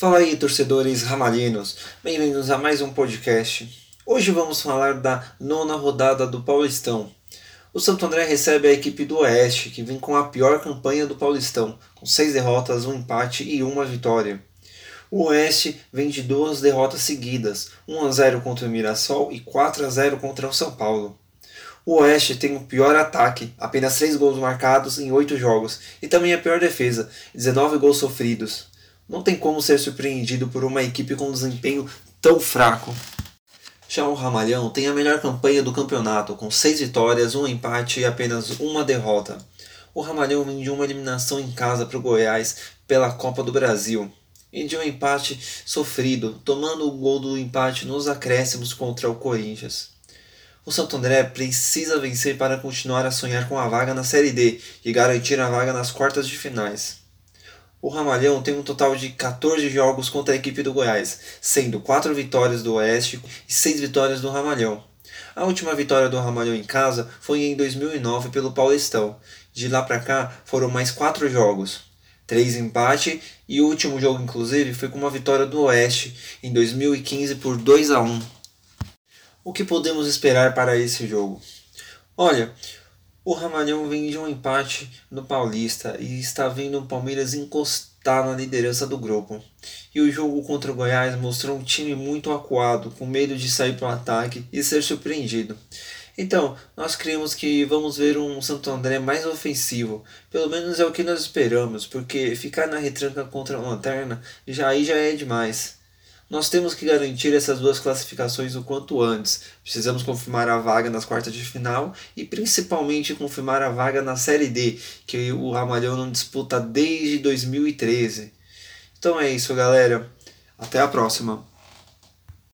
Fala aí, torcedores ramalinos, bem-vindos a mais um podcast. Hoje vamos falar da nona rodada do Paulistão. O Santo André recebe a equipe do Oeste, que vem com a pior campanha do Paulistão, com seis derrotas, um empate e uma vitória. O Oeste vem de duas derrotas seguidas, 1 a 0 contra o Mirassol e 4 a 0 contra o São Paulo. O Oeste tem o pior ataque, apenas 3 gols marcados em 8 jogos, e também a pior defesa, 19 gols sofridos. Não tem como ser surpreendido por uma equipe com um desempenho tão fraco. Já o Ramalhão tem a melhor campanha do campeonato, com 6 vitórias, um empate e apenas uma derrota. O Ramalhão vem de uma eliminação em casa para o Goiás pela Copa do Brasil e de um empate sofrido, tomando o gol do empate nos acréscimos contra o Corinthians. O Santo André precisa vencer para continuar a sonhar com a vaga na Série D e garantir a vaga nas quartas de finais. O Ramalhão tem um total de 14 jogos contra a equipe do Goiás, sendo 4 vitórias do Oeste e 6 vitórias do Ramalhão. A última vitória do Ramalhão em casa foi em 2009 pelo Paulistão. De lá para cá foram mais 4 jogos, 3 empate e o último jogo inclusive foi com uma vitória do Oeste em 2015 por 2 a 1. O que podemos esperar para esse jogo? Olha, o Ramalhão vem de um empate no Paulista e está vendo o Palmeiras encostar na liderança do grupo. E o jogo contra o Goiás mostrou um time muito acuado, com medo de sair para o ataque e ser surpreendido. Então, nós cremos que vamos ver um Santo André mais ofensivo. Pelo menos é o que nós esperamos, porque ficar na retranca contra a lanterna já aí já é demais. Nós temos que garantir essas duas classificações o quanto antes. Precisamos confirmar a vaga nas quartas de final e principalmente confirmar a vaga na Série D, que o Ramalhão não disputa desde 2013. Então é isso, galera. Até a próxima.